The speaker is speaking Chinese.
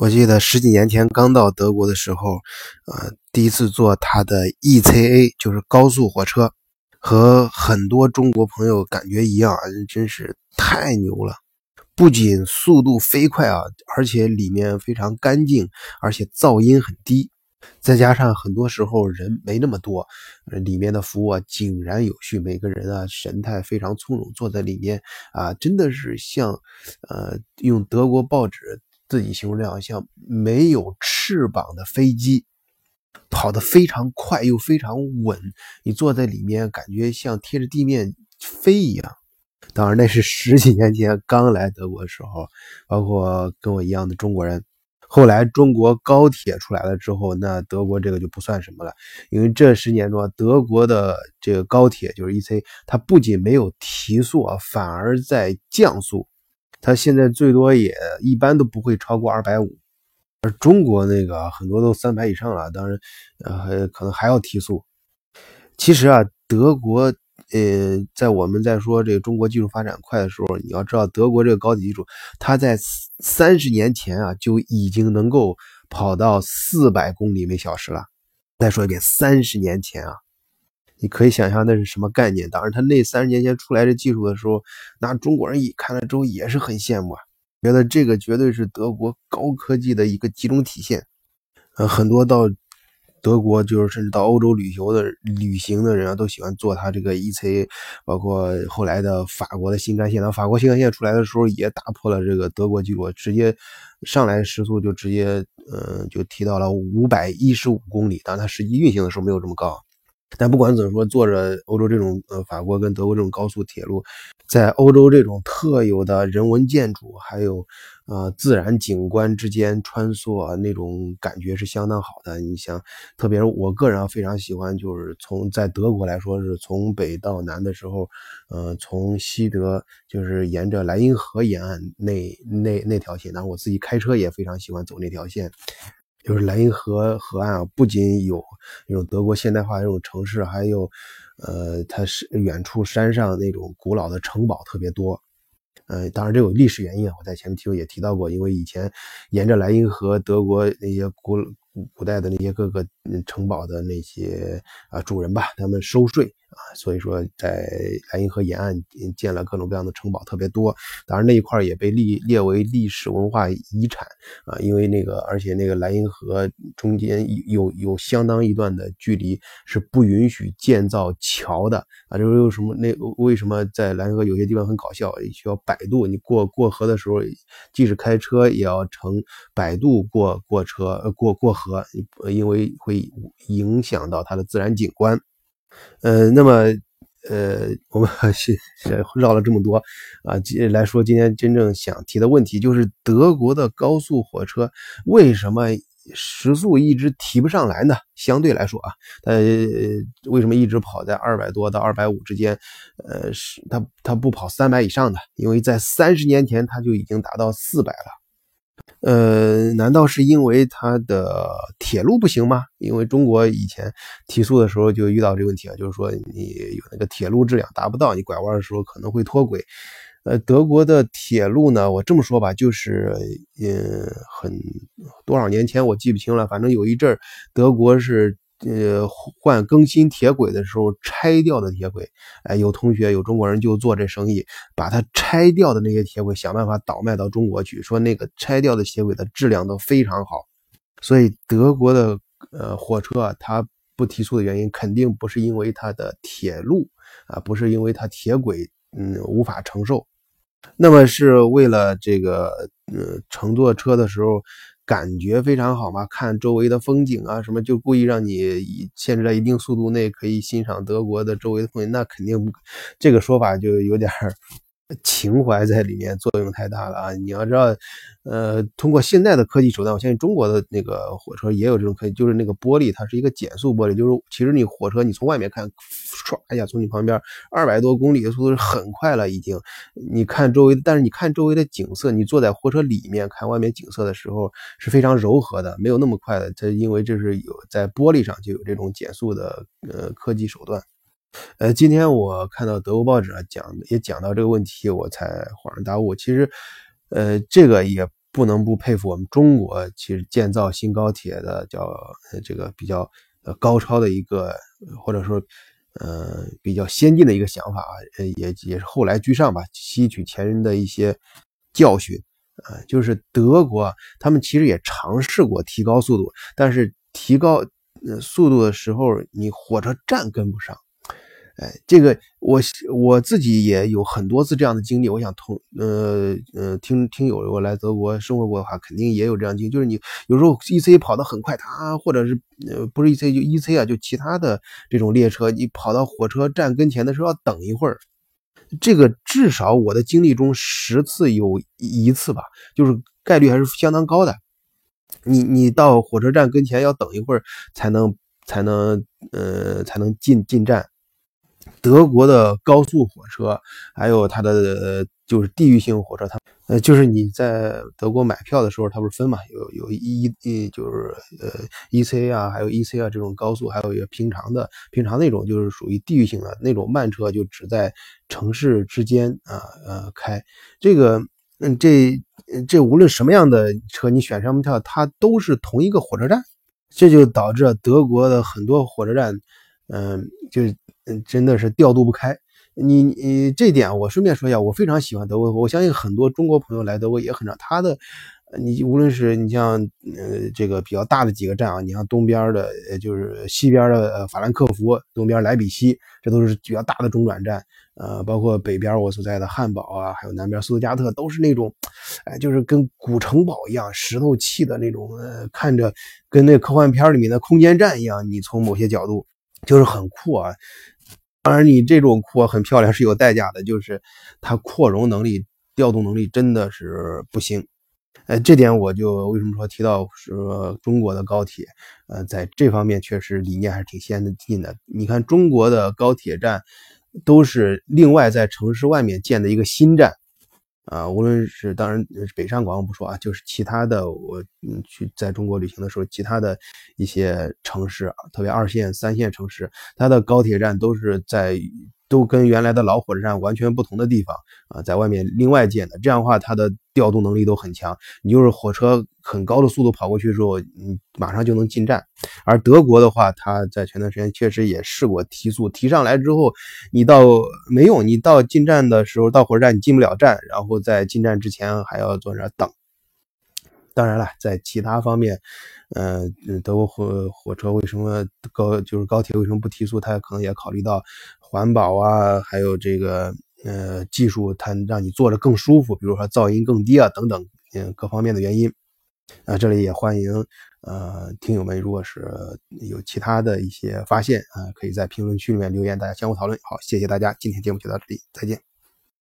我记得十几年前刚到德国的时候，呃，第一次坐他的 ECA，就是高速火车，和很多中国朋友感觉一样啊，真是太牛了！不仅速度飞快啊，而且里面非常干净，而且噪音很低，再加上很多时候人没那么多，里面的服务啊井然有序，每个人啊神态非常从容，坐在里面啊，真的是像呃用德国报纸。自己形容这样像没有翅膀的飞机，跑得非常快又非常稳。你坐在里面，感觉像贴着地面飞一样。当然，那是十几年前刚来德国的时候，包括跟我一样的中国人。后来中国高铁出来了之后，那德国这个就不算什么了，因为这十年中，德国的这个高铁就是 EC，它不仅没有提速啊，反而在降速。它现在最多也一般都不会超过二百五，而中国那个很多都三百以上了，当然，呃，可能还要提速。其实啊，德国，呃，在我们在说这个中国技术发展快的时候，你要知道，德国这个高铁技术，它在三十年前啊就已经能够跑到四百公里每小时了。再说一遍，三十年前啊。你可以想象那是什么概念？当然，他那三十年前出来这技术的时候，那中国人一看了之后也是很羡慕啊，觉得这个绝对是德国高科技的一个集中体现。呃，很多到德国，就是甚至到欧洲旅游的旅行的人啊，都喜欢坐他这个 EC，包括后来的法国的新干线。那法国新干线出来的时候也打破了这个德国记录，直接上来时速就直接，嗯，就提到了五百一十五公里。当然，它实际运行的时候没有这么高。但不管怎么说，坐着欧洲这种呃法国跟德国这种高速铁路，在欧洲这种特有的人文建筑还有呃自然景观之间穿梭，那种感觉是相当好的。你想，特别是我个人非常喜欢，就是从在德国来说，是从北到南的时候，呃，从西德就是沿着莱茵河沿岸那那那条线，然后我自己开车也非常喜欢走那条线。就是莱茵河河岸啊，不仅有那种德国现代化的这种城市，还有，呃，它是远处山上那种古老的城堡特别多。呃，当然这有历史原因啊，我在前面提也提到过，因为以前沿着莱茵河，德国那些古古代的那些各个城堡的那些啊主人吧，他们收税。啊，所以说在莱茵河沿岸建了各种各样的城堡，特别多。当然那一块也被列列为历史文化遗产啊，因为那个而且那个莱茵河中间有有相当一段的距离是不允许建造桥的啊。就是为什么那为什么在莱茵河有些地方很搞笑，需要摆渡？你过过河的时候，即使开车也要乘摆渡过过车过过河，因为会影响到它的自然景观。呃，那么，呃，我们是绕了这么多啊，来说今天真正想提的问题，就是德国的高速火车为什么时速一直提不上来呢？相对来说啊，它为什么一直跑在二百多到二百五之间？呃，是它它不跑三百以上的？因为在三十年前它就已经达到四百了。呃，难道是因为它的铁路不行吗？因为中国以前提速的时候就遇到这个问题啊，就是说你有那个铁路质量达不到，你拐弯的时候可能会脱轨。呃，德国的铁路呢，我这么说吧，就是嗯，很多少年前我记不清了，反正有一阵德国是。呃，换更新铁轨的时候拆掉的铁轨，哎，有同学有中国人就做这生意，把它拆掉的那些铁轨想办法倒卖到中国去，说那个拆掉的铁轨的质量都非常好，所以德国的呃火车啊它不提速的原因，肯定不是因为它的铁路啊，不是因为它铁轨嗯无法承受，那么是为了这个呃乘坐车的时候。感觉非常好嘛，看周围的风景啊，什么就故意让你以限制在一定速度内可以欣赏德国的周围的风景，那肯定，这个说法就有点儿。情怀在里面作用太大了啊！你要知道，呃，通过现在的科技手段，我相信中国的那个火车也有这种科技，就是那个玻璃，它是一个减速玻璃，就是其实你火车你从外面看，唰一下从你旁边二百多公里的速度是很快了已经。你看周围，但是你看周围的景色，你坐在火车里面看外面景色的时候是非常柔和的，没有那么快的。它因为这是有在玻璃上就有这种减速的呃科技手段。呃，今天我看到德国报纸啊讲也讲到这个问题，我才恍然大悟。其实，呃，这个也不能不佩服我们中国，其实建造新高铁的叫这个比较呃高超的一个，或者说呃比较先进的一个想法，呃也也是后来居上吧，吸取前人的一些教训，呃，就是德国他们其实也尝试过提高速度，但是提高呃速度的时候，你火车站跟不上。哎，这个我我自己也有很多次这样的经历。我想同呃呃听听友如果来德国生活过的话，肯定也有这样经历。就是你有时候 E C 跑得很快，它或者是呃不是 E C 就 E C 啊，就其他的这种列车，你跑到火车站跟前的时候要等一会儿。这个至少我的经历中十次有一次吧，就是概率还是相当高的。你你到火车站跟前要等一会儿才能才能呃才能进进站。德国的高速火车，还有它的就是地域性火车，它呃就是你在德国买票的时候，它不是分嘛，有有一一就是呃 E C 啊，还有 E C 啊这种高速，还有一个平常的平常那种就是属于地域性的那种慢车，就只在城市之间啊呃开。这个嗯这这无论什么样的车，你选什么票，它都是同一个火车站，这就导致德国的很多火车站，嗯就是。嗯，真的是调度不开。你你这点我顺便说一下，我非常喜欢德国。我相信很多中国朋友来德国也很长。他的，你无论是你像呃这个比较大的几个站啊，你像东边的，就是西边的法兰克福，东边莱比锡，这都是比较大的中转站。呃，包括北边我所在的汉堡啊，还有南边苏特加特，都是那种，哎，就是跟古城堡一样，石头砌的那种，呃，看着跟那科幻片里面的空间站一样。你从某些角度。就是很酷啊，当然你这种酷很漂亮是有代价的，就是它扩容能力、调动能力真的是不行。呃，这点我就为什么说提到说中国的高铁，呃，在这方面确实理念还是挺先进的。你看中国的高铁站都是另外在城市外面建的一个新站。啊，无论是当然北上广不说啊，就是其他的，我嗯去在中国旅行的时候，其他的一些城市，特别二线、三线城市，它的高铁站都是在。都跟原来的老火车站完全不同的地方啊，在外面另外建的，这样的话它的调度能力都很强。你就是火车很高的速度跑过去之后，你马上就能进站。而德国的话，它在前段时间确实也试过提速，提上来之后，你到没用，你到进站的时候，到火车站你进不了站，然后在进站之前还要坐那等。当然了，在其他方面，呃，德国火火车为什么高就是高铁为什么不提速？它可能也考虑到环保啊，还有这个呃技术，它让你坐着更舒服，比如说噪音更低啊等等，嗯，各方面的原因。啊，这里也欢迎呃听友们，如果是有其他的一些发现啊，可以在评论区里面留言，大家相互讨论。好，谢谢大家，今天节目就到这里，再见。